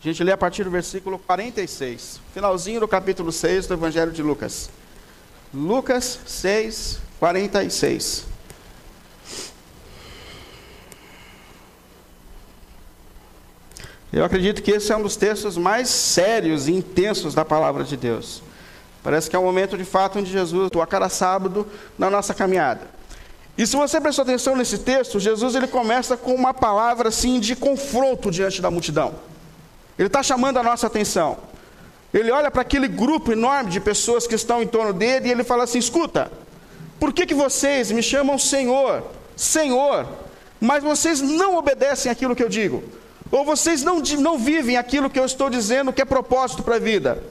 A gente lê a partir do versículo 46, finalzinho do capítulo 6 do Evangelho de Lucas. Lucas 6, 46. Eu acredito que esse é um dos textos mais sérios e intensos da palavra de Deus. Parece que é um momento de fato onde Jesus atua cada sábado na nossa caminhada. E se você prestou atenção nesse texto, Jesus ele começa com uma palavra assim de confronto diante da multidão. Ele está chamando a nossa atenção. Ele olha para aquele grupo enorme de pessoas que estão em torno dele e ele fala assim: escuta, por que, que vocês me chamam Senhor, Senhor, mas vocês não obedecem aquilo que eu digo? Ou vocês não, não vivem aquilo que eu estou dizendo que é propósito para a vida?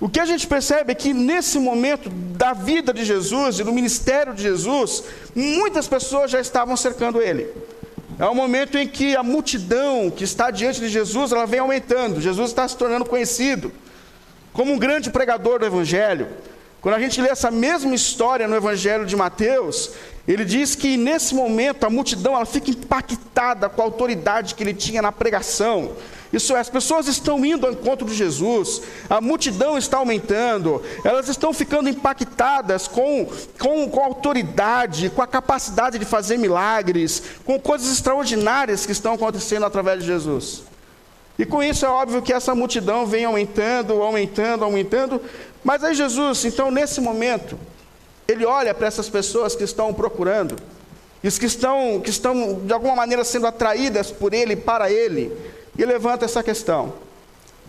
O que a gente percebe é que nesse momento da vida de Jesus e do ministério de Jesus, muitas pessoas já estavam cercando ele. É um momento em que a multidão que está diante de Jesus, ela vem aumentando. Jesus está se tornando conhecido como um grande pregador do evangelho. Quando a gente lê essa mesma história no evangelho de Mateus, ele diz que nesse momento a multidão ela fica impactada com a autoridade que ele tinha na pregação. Isso é, as pessoas estão indo ao encontro de Jesus, a multidão está aumentando, elas estão ficando impactadas com, com, com a autoridade, com a capacidade de fazer milagres, com coisas extraordinárias que estão acontecendo através de Jesus. E com isso é óbvio que essa multidão vem aumentando, aumentando, aumentando. Mas aí Jesus, então nesse momento, ele olha para essas pessoas que estão procurando, e que estão, que estão de alguma maneira sendo atraídas por ele, para ele, e levanta essa questão: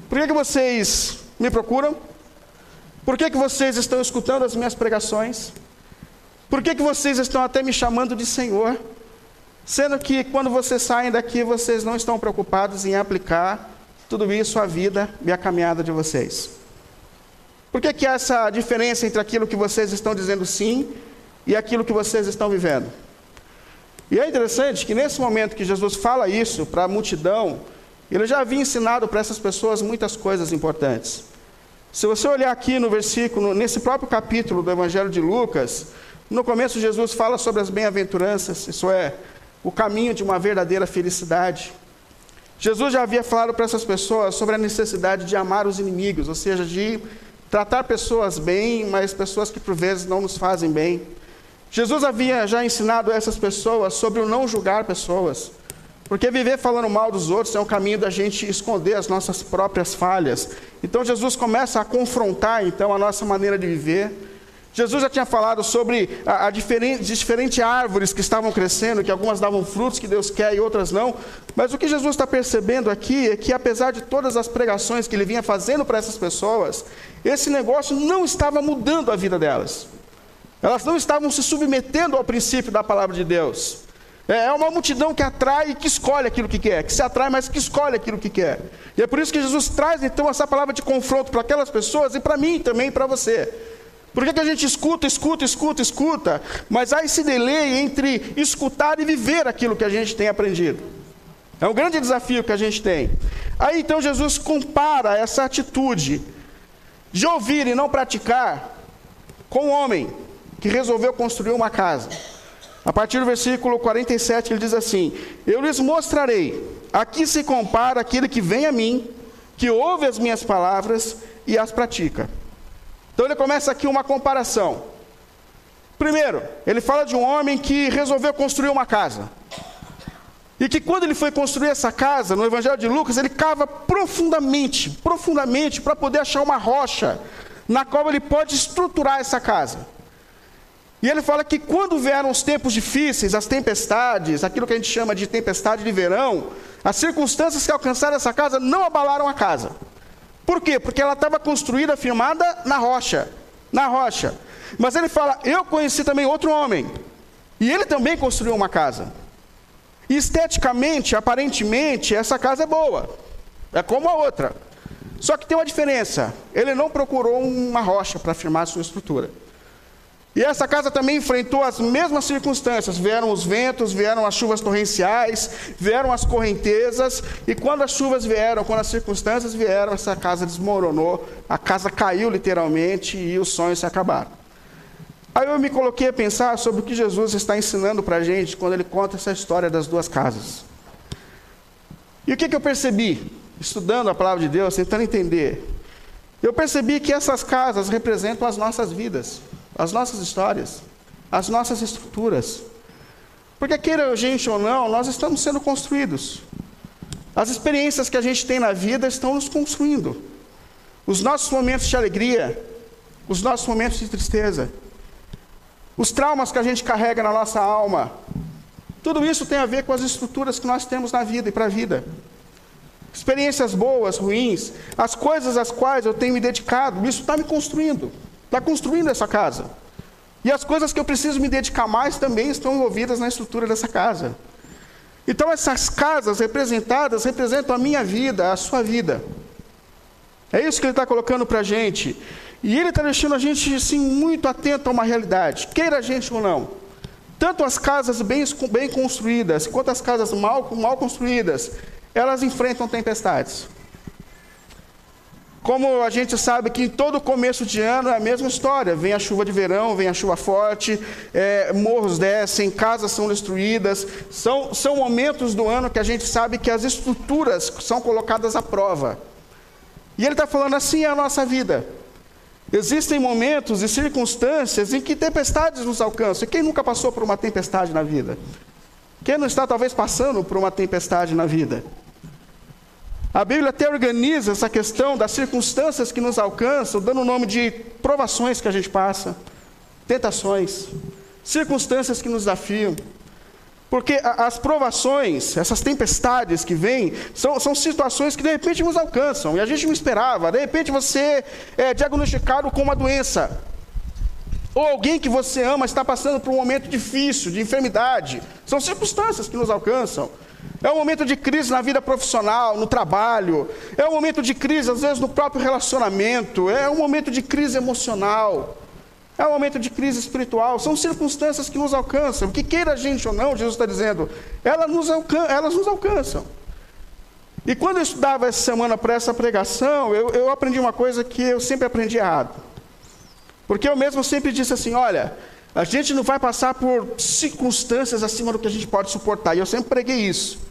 por que, que vocês me procuram? Por que, que vocês estão escutando as minhas pregações? Por que, que vocês estão até me chamando de Senhor? Sendo que quando vocês saem daqui, vocês não estão preocupados em aplicar tudo isso à vida e à caminhada de vocês. Por que, que há essa diferença entre aquilo que vocês estão dizendo sim e aquilo que vocês estão vivendo? E é interessante que nesse momento que Jesus fala isso para a multidão, ele já havia ensinado para essas pessoas muitas coisas importantes. Se você olhar aqui no versículo, nesse próprio capítulo do Evangelho de Lucas, no começo Jesus fala sobre as bem-aventuranças, isso é, o caminho de uma verdadeira felicidade. Jesus já havia falado para essas pessoas sobre a necessidade de amar os inimigos, ou seja, de tratar pessoas bem, mas pessoas que por vezes não nos fazem bem. Jesus havia já ensinado essas pessoas sobre o não julgar pessoas, porque viver falando mal dos outros é um caminho da gente esconder as nossas próprias falhas. Então Jesus começa a confrontar então a nossa maneira de viver. Jesus já tinha falado sobre a, a diferente, diferentes árvores que estavam crescendo, que algumas davam frutos que Deus quer e outras não. Mas o que Jesus está percebendo aqui é que, apesar de todas as pregações que ele vinha fazendo para essas pessoas, esse negócio não estava mudando a vida delas. Elas não estavam se submetendo ao princípio da palavra de Deus. É, é uma multidão que atrai e que escolhe aquilo que quer, que se atrai, mas que escolhe aquilo que quer. E é por isso que Jesus traz então essa palavra de confronto para aquelas pessoas e para mim também, para você. Por que, que a gente escuta, escuta, escuta, escuta, mas há esse delay entre escutar e viver aquilo que a gente tem aprendido? É um grande desafio que a gente tem. Aí então Jesus compara essa atitude de ouvir e não praticar com um homem que resolveu construir uma casa. A partir do versículo 47 ele diz assim: Eu lhes mostrarei, aqui se compara aquele que vem a mim, que ouve as minhas palavras e as pratica. Então ele começa aqui uma comparação. Primeiro, ele fala de um homem que resolveu construir uma casa. E que quando ele foi construir essa casa, no Evangelho de Lucas, ele cava profundamente, profundamente, para poder achar uma rocha na qual ele pode estruturar essa casa. E ele fala que quando vieram os tempos difíceis, as tempestades, aquilo que a gente chama de tempestade de verão, as circunstâncias que alcançaram essa casa não abalaram a casa. Por quê? Porque ela estava construída, firmada na rocha. Na rocha. Mas ele fala: Eu conheci também outro homem. E ele também construiu uma casa. E esteticamente, aparentemente, essa casa é boa. É como a outra. Só que tem uma diferença. Ele não procurou uma rocha para firmar a sua estrutura. E essa casa também enfrentou as mesmas circunstâncias. Vieram os ventos, vieram as chuvas torrenciais, vieram as correntezas. E quando as chuvas vieram, quando as circunstâncias vieram, essa casa desmoronou, a casa caiu literalmente e os sonhos se acabaram. Aí eu me coloquei a pensar sobre o que Jesus está ensinando para a gente quando ele conta essa história das duas casas. E o que, que eu percebi? estudando a palavra de Deus, tentando entender, eu percebi que essas casas representam as nossas vidas, as nossas histórias, as nossas estruturas. Porque queira a gente ou não, nós estamos sendo construídos. As experiências que a gente tem na vida estão nos construindo. Os nossos momentos de alegria, os nossos momentos de tristeza, os traumas que a gente carrega na nossa alma, tudo isso tem a ver com as estruturas que nós temos na vida e para a vida. Experiências boas, ruins, as coisas às quais eu tenho me dedicado, isso está me construindo, está construindo essa casa. E as coisas que eu preciso me dedicar mais também estão envolvidas na estrutura dessa casa. Então, essas casas representadas representam a minha vida, a sua vida. É isso que ele está colocando para a gente. E ele está deixando a gente assim, muito atento a uma realidade, queira a gente ou não. Tanto as casas bem, bem construídas, quanto as casas mal, mal construídas, elas enfrentam tempestades. Como a gente sabe que em todo começo de ano é a mesma história: vem a chuva de verão, vem a chuva forte, é, morros descem, casas são destruídas. São, são momentos do ano que a gente sabe que as estruturas são colocadas à prova. E ele está falando assim é a nossa vida. Existem momentos e circunstâncias em que tempestades nos alcançam. E quem nunca passou por uma tempestade na vida? Quem não está talvez passando por uma tempestade na vida? A Bíblia até organiza essa questão das circunstâncias que nos alcançam, dando o nome de provações que a gente passa, tentações, circunstâncias que nos desafiam. Porque as provações, essas tempestades que vêm, são, são situações que de repente nos alcançam e a gente não esperava. De repente você é diagnosticado com uma doença, ou alguém que você ama está passando por um momento difícil, de enfermidade. São circunstâncias que nos alcançam. É um momento de crise na vida profissional, no trabalho. É um momento de crise, às vezes, no próprio relacionamento. É um momento de crise emocional. É um momento de crise espiritual. São circunstâncias que nos alcançam. Que queira a gente ou não, Jesus está dizendo, elas nos, alcan elas nos alcançam. E quando eu estudava essa semana para essa pregação, eu, eu aprendi uma coisa que eu sempre aprendi errado. Porque eu mesmo sempre disse assim: olha, a gente não vai passar por circunstâncias acima do que a gente pode suportar. E eu sempre preguei isso.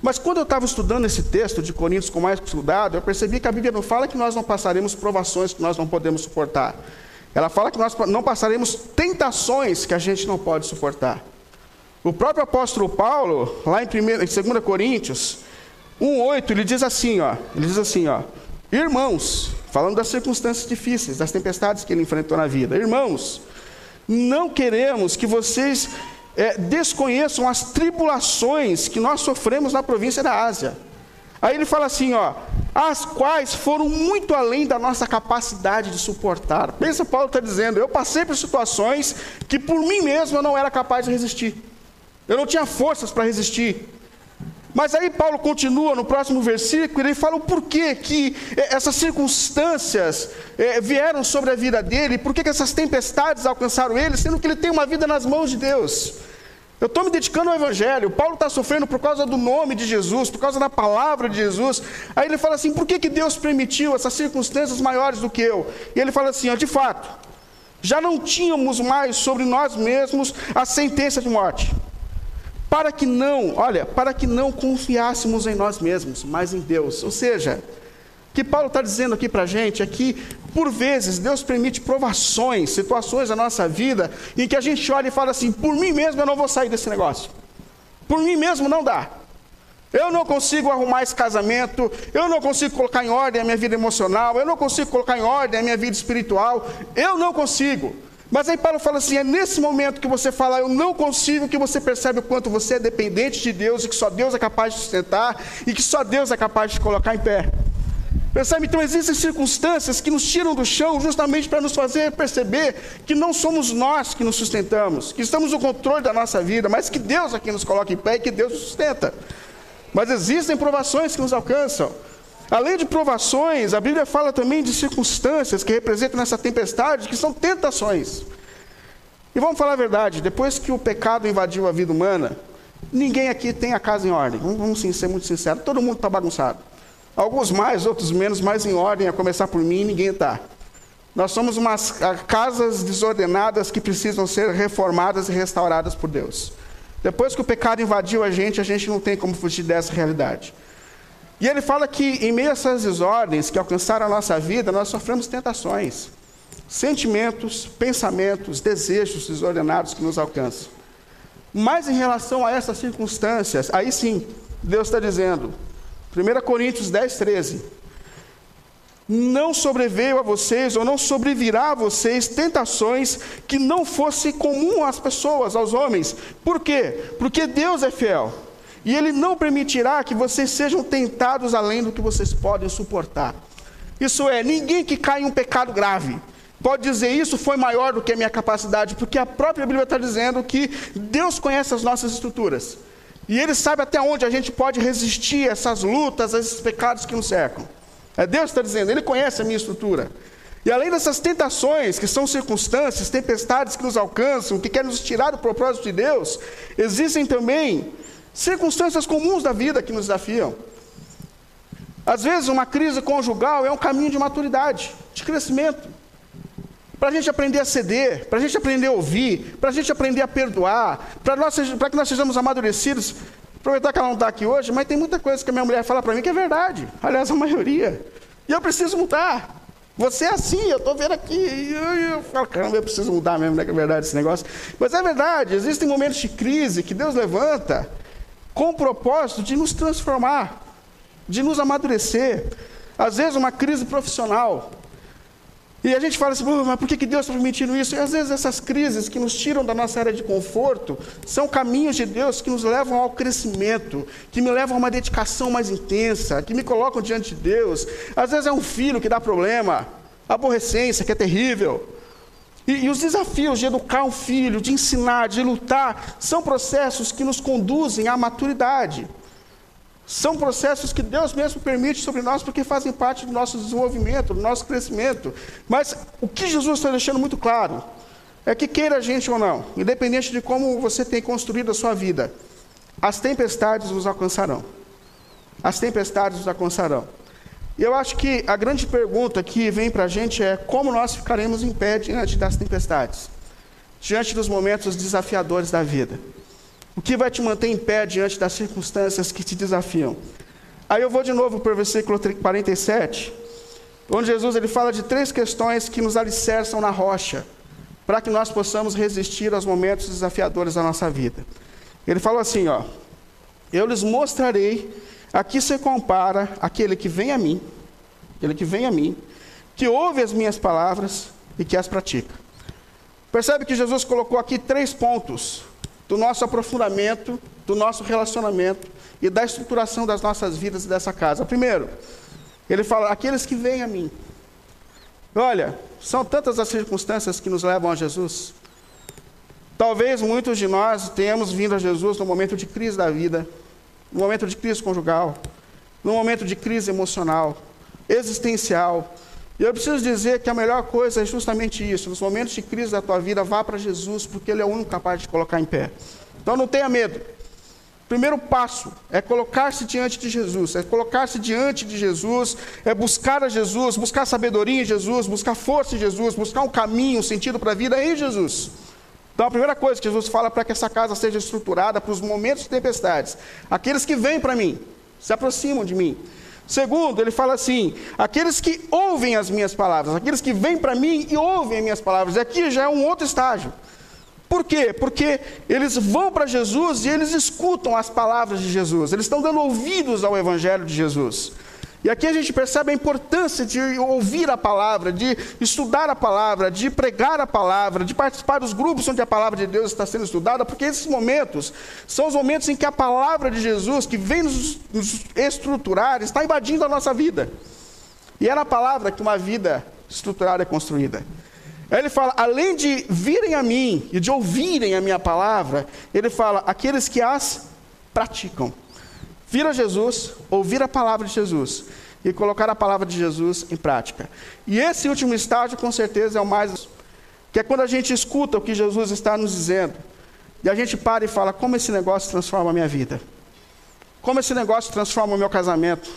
Mas quando eu estava estudando esse texto de Coríntios com mais estudado, eu percebi que a Bíblia não fala que nós não passaremos provações que nós não podemos suportar. Ela fala que nós não passaremos tentações que a gente não pode suportar. O próprio apóstolo Paulo, lá em, 1, em 2 Coríntios 1,8, ele diz assim, ó, ele diz assim, ó, irmãos, falando das circunstâncias difíceis, das tempestades que ele enfrentou na vida, irmãos, não queremos que vocês é, desconheçam as tribulações que nós sofremos na província da Ásia. Aí ele fala assim, ó, as quais foram muito além da nossa capacidade de suportar. Pensa, Paulo está dizendo, eu passei por situações que por mim mesmo eu não era capaz de resistir. Eu não tinha forças para resistir. Mas aí Paulo continua no próximo versículo, ele fala o porquê que eh, essas circunstâncias é, vieram sobre a vida dele, por que essas tempestades alcançaram ele, sendo que ele tem uma vida nas mãos de Deus. Eu estou me dedicando ao Evangelho. Paulo está sofrendo por causa do nome de Jesus, por causa da palavra de Jesus. Aí ele fala assim: por que, que Deus permitiu essas circunstâncias maiores do que eu? E ele fala assim: ó, de fato, já não tínhamos mais sobre nós mesmos a sentença de morte para que não, olha, para que não confiássemos em nós mesmos, mas em Deus. Ou seja, o que Paulo está dizendo aqui para a gente é que, por vezes, Deus permite provações, situações na nossa vida, em que a gente olha e fala assim: por mim mesmo eu não vou sair desse negócio, por mim mesmo não dá. Eu não consigo arrumar esse casamento, eu não consigo colocar em ordem a minha vida emocional, eu não consigo colocar em ordem a minha vida espiritual, eu não consigo. Mas aí Paulo fala assim: é nesse momento que você fala, eu não consigo, que você percebe o quanto você é dependente de Deus e que só Deus é capaz de sustentar e que só Deus é capaz de colocar em pé. Percebe? Então existem circunstâncias que nos tiram do chão justamente para nos fazer perceber que não somos nós que nos sustentamos, que estamos no controle da nossa vida, mas que Deus é quem nos coloca em pé e que Deus nos sustenta. Mas existem provações que nos alcançam. Além de provações, a Bíblia fala também de circunstâncias que representam nessa tempestade, que são tentações. E vamos falar a verdade: depois que o pecado invadiu a vida humana, ninguém aqui tem a casa em ordem. Vamos ser muito sinceros: todo mundo está bagunçado. Alguns mais, outros menos, mais em ordem, a começar por mim, ninguém está. Nós somos umas casas desordenadas que precisam ser reformadas e restauradas por Deus. Depois que o pecado invadiu a gente, a gente não tem como fugir dessa realidade. E ele fala que em meio a essas desordens que alcançaram a nossa vida, nós sofremos tentações, sentimentos, pensamentos, desejos desordenados que nos alcançam. Mas em relação a essas circunstâncias, aí sim, Deus está dizendo, 1 Coríntios 10, 13: Não sobreveio a vocês, ou não sobrevirá a vocês, tentações que não fosse comum às pessoas, aos homens. Por quê? Porque Deus é fiel. E Ele não permitirá que vocês sejam tentados além do que vocês podem suportar. Isso é, ninguém que cai em um pecado grave pode dizer isso foi maior do que a minha capacidade, porque a própria Bíblia está dizendo que Deus conhece as nossas estruturas. E Ele sabe até onde a gente pode resistir a essas lutas, a esses pecados que nos cercam. É Deus que está dizendo, Ele conhece a minha estrutura. E além dessas tentações, que são circunstâncias, tempestades que nos alcançam, que querem nos tirar do propósito de Deus, existem também circunstâncias comuns da vida que nos desafiam. Às vezes, uma crise conjugal é um caminho de maturidade, de crescimento. Para a gente aprender a ceder, para a gente aprender a ouvir, para a gente aprender a perdoar, para que nós sejamos amadurecidos. Aproveitar que ela não está aqui hoje, mas tem muita coisa que a minha mulher fala para mim que é verdade. Aliás, a maioria. E eu preciso mudar. Você é assim, eu estou vendo aqui. E eu, falo, caramba, eu preciso mudar mesmo, não é que é verdade esse negócio. Mas é verdade, existem momentos de crise que Deus levanta com o propósito de nos transformar, de nos amadurecer. Às vezes, uma crise profissional. E a gente fala assim, mas por que Deus está permitindo isso? E às vezes essas crises que nos tiram da nossa área de conforto são caminhos de Deus que nos levam ao crescimento, que me levam a uma dedicação mais intensa, que me colocam diante de Deus. Às vezes é um filho que dá problema, aborrecência que é terrível. E, e, os desafios de educar um filho, de ensinar, de lutar, são processos que nos conduzem à maturidade. São processos que Deus mesmo permite sobre nós porque fazem parte do nosso desenvolvimento, do nosso crescimento. Mas o que Jesus está deixando muito claro é que queira a gente ou não, independente de como você tem construído a sua vida, as tempestades nos alcançarão. As tempestades nos alcançarão. E eu acho que a grande pergunta que vem para a gente é como nós ficaremos em pé diante das tempestades, diante dos momentos desafiadores da vida. O que vai te manter em pé diante das circunstâncias que te desafiam? Aí eu vou de novo para o versículo 47, onde Jesus ele fala de três questões que nos alicerçam na rocha, para que nós possamos resistir aos momentos desafiadores da nossa vida. Ele fala assim, ó: Eu lhes mostrarei Aqui se compara aquele que vem a mim, aquele que vem a mim, que ouve as minhas palavras e que as pratica. Percebe que Jesus colocou aqui três pontos do nosso aprofundamento, do nosso relacionamento e da estruturação das nossas vidas e dessa casa. Primeiro, ele fala: aqueles que vêm a mim. Olha, são tantas as circunstâncias que nos levam a Jesus. Talvez muitos de nós tenhamos vindo a Jesus no momento de crise da vida, no momento de crise conjugal, no momento de crise emocional, existencial. E eu preciso dizer que a melhor coisa é justamente isso. Nos momentos de crise da tua vida, vá para Jesus, porque Ele é o único capaz de te colocar em pé. Então não tenha medo. Primeiro passo é colocar-se diante de Jesus, é colocar-se diante de Jesus, é buscar a Jesus, buscar sabedoria em Jesus, buscar força em Jesus, buscar um caminho, um sentido para a vida em Jesus. Então, a primeira coisa que Jesus fala para que essa casa seja estruturada para os momentos de tempestades, aqueles que vêm para mim, se aproximam de mim. Segundo, ele fala assim: aqueles que ouvem as minhas palavras, aqueles que vêm para mim e ouvem as minhas palavras. E aqui já é um outro estágio. Por quê? Porque eles vão para Jesus e eles escutam as palavras de Jesus, eles estão dando ouvidos ao Evangelho de Jesus. E aqui a gente percebe a importância de ouvir a palavra, de estudar a palavra, de pregar a palavra, de participar dos grupos onde a palavra de Deus está sendo estudada, porque esses momentos são os momentos em que a palavra de Jesus, que vem nos, estruturar, está invadindo a nossa vida. E é na palavra que uma vida estruturada é construída. Ele fala, além de virem a mim e de ouvirem a minha palavra, ele fala, aqueles que as praticam vir a Jesus, ouvir a palavra de Jesus e colocar a palavra de Jesus em prática. E esse último estágio, com certeza, é o mais. que é quando a gente escuta o que Jesus está nos dizendo e a gente para e fala: como esse negócio transforma a minha vida? Como esse negócio transforma o meu casamento?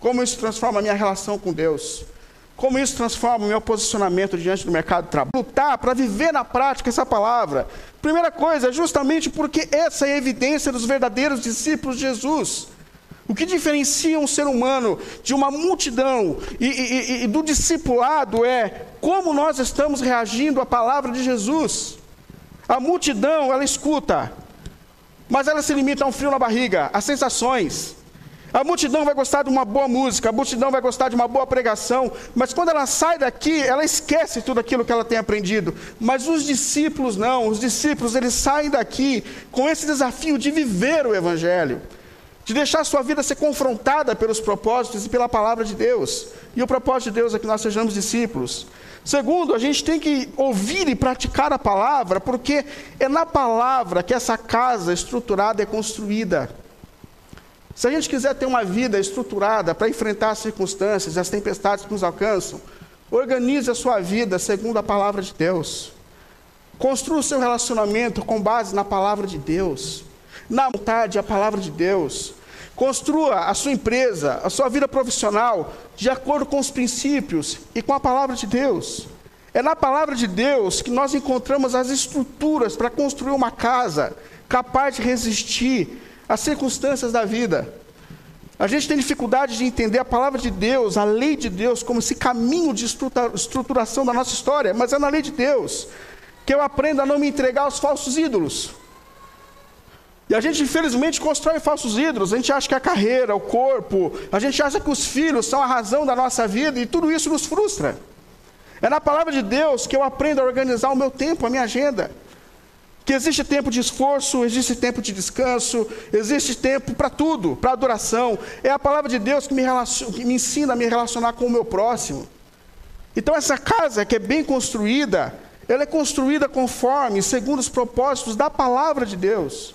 Como isso transforma a minha relação com Deus? Como isso transforma o meu posicionamento diante do mercado de trabalho? Lutar para viver na prática essa palavra. Primeira coisa, justamente porque essa é a evidência dos verdadeiros discípulos de Jesus. O que diferencia um ser humano de uma multidão e, e, e, do discipulado é como nós estamos reagindo à palavra de Jesus. A multidão, ela escuta, mas ela se limita a um frio na barriga, a sensações. A multidão vai gostar de uma boa música, a multidão vai gostar de uma boa pregação, mas quando ela sai daqui, ela esquece tudo aquilo que ela tem aprendido. Mas os discípulos não, os discípulos eles saem daqui com esse desafio de viver o evangelho, de deixar a sua vida ser confrontada pelos propósitos e pela palavra de Deus. E o propósito de Deus é que nós sejamos discípulos. Segundo, a gente tem que ouvir e praticar a palavra, porque é na palavra que essa casa estruturada é construída. Se a gente quiser ter uma vida estruturada para enfrentar as circunstâncias, as tempestades que nos alcançam, organize a sua vida segundo a palavra de Deus. Construa o seu relacionamento com base na palavra de Deus, na vontade, a palavra de Deus. Construa a sua empresa, a sua vida profissional, de acordo com os princípios e com a palavra de Deus. É na palavra de Deus que nós encontramos as estruturas para construir uma casa capaz de resistir as circunstâncias da vida. A gente tem dificuldade de entender a palavra de Deus, a lei de Deus, como esse caminho de estruturação da nossa história, mas é na lei de Deus que eu aprendo a não me entregar aos falsos ídolos. E a gente, infelizmente, constrói falsos ídolos. A gente acha que a carreira, o corpo, a gente acha que os filhos são a razão da nossa vida e tudo isso nos frustra. É na palavra de Deus que eu aprendo a organizar o meu tempo, a minha agenda. Que existe tempo de esforço, existe tempo de descanso, existe tempo para tudo, para adoração. É a palavra de Deus que me, que me ensina a me relacionar com o meu próximo. Então, essa casa que é bem construída, ela é construída conforme, segundo os propósitos da palavra de Deus.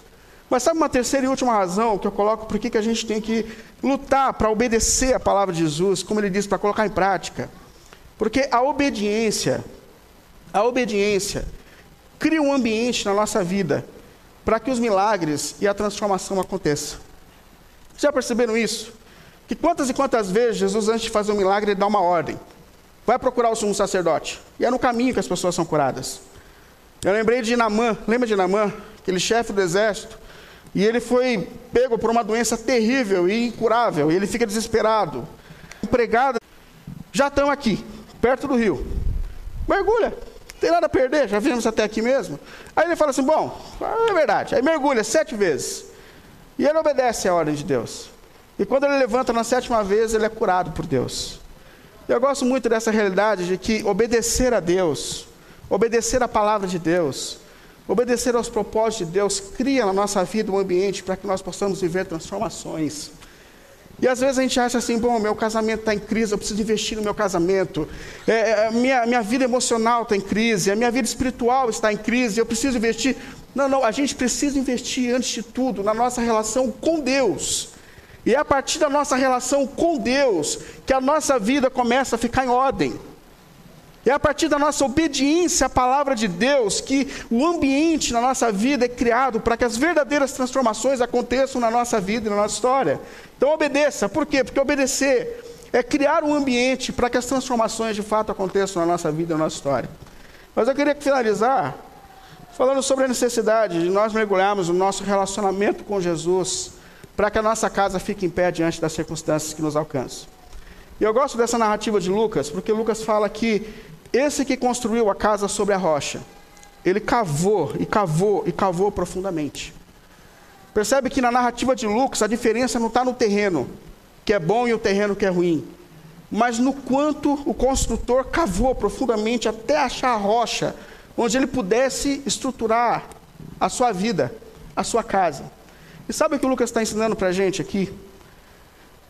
Mas sabe uma terceira e última razão que eu coloco por que a gente tem que lutar para obedecer a palavra de Jesus, como ele diz, para colocar em prática? Porque a obediência, a obediência, cria um ambiente na nossa vida para que os milagres e a transformação aconteçam. Já perceberam isso? Que quantas e quantas vezes Jesus, antes de fazer um milagre, ele dá uma ordem. Vai procurar o sumo sacerdote. E é no caminho que as pessoas são curadas. Eu lembrei de Namã, lembra de Namã? Aquele chefe do exército. E ele foi pego por uma doença terrível e incurável. E ele fica desesperado. Empregada, já estão aqui, perto do rio. Mergulha tem nada a perder, já vimos até aqui mesmo. Aí ele fala assim: bom, é verdade. Aí mergulha sete vezes. E ele obedece à ordem de Deus. E quando ele levanta na sétima vez, ele é curado por Deus. Eu gosto muito dessa realidade de que obedecer a Deus, obedecer à palavra de Deus, obedecer aos propósitos de Deus, cria na nossa vida um ambiente para que nós possamos viver transformações. E às vezes a gente acha assim, bom, meu casamento está em crise, eu preciso investir no meu casamento. É, é, minha, minha vida emocional está em crise, a minha vida espiritual está em crise, eu preciso investir. Não, não, a gente precisa investir antes de tudo na nossa relação com Deus. E é a partir da nossa relação com Deus que a nossa vida começa a ficar em ordem. É a partir da nossa obediência à palavra de Deus que o ambiente na nossa vida é criado para que as verdadeiras transformações aconteçam na nossa vida e na nossa história. Então obedeça. Por quê? Porque obedecer é criar um ambiente para que as transformações de fato aconteçam na nossa vida e na nossa história. Mas eu queria finalizar falando sobre a necessidade de nós mergulharmos no nosso relacionamento com Jesus para que a nossa casa fique em pé diante das circunstâncias que nos alcançam. E eu gosto dessa narrativa de Lucas, porque Lucas fala que esse que construiu a casa sobre a rocha, ele cavou e cavou e cavou profundamente. Percebe que na narrativa de Lucas a diferença não está no terreno que é bom e o terreno que é ruim, mas no quanto o construtor cavou profundamente até achar a rocha onde ele pudesse estruturar a sua vida, a sua casa. E sabe o que o Lucas está ensinando para a gente aqui?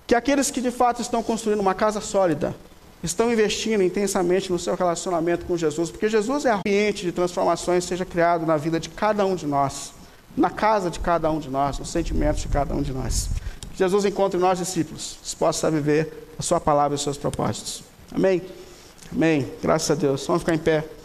Que aqueles que de fato estão construindo uma casa sólida, estão investindo intensamente no seu relacionamento com Jesus, porque Jesus é ambiente de transformações seja criado na vida de cada um de nós, na casa de cada um de nós, nos sentimentos de cada um de nós. Que Jesus encontre nós, discípulos, dispostos a viver a sua palavra e os seus propósitos. Amém? Amém. Graças a Deus. Vamos ficar em pé.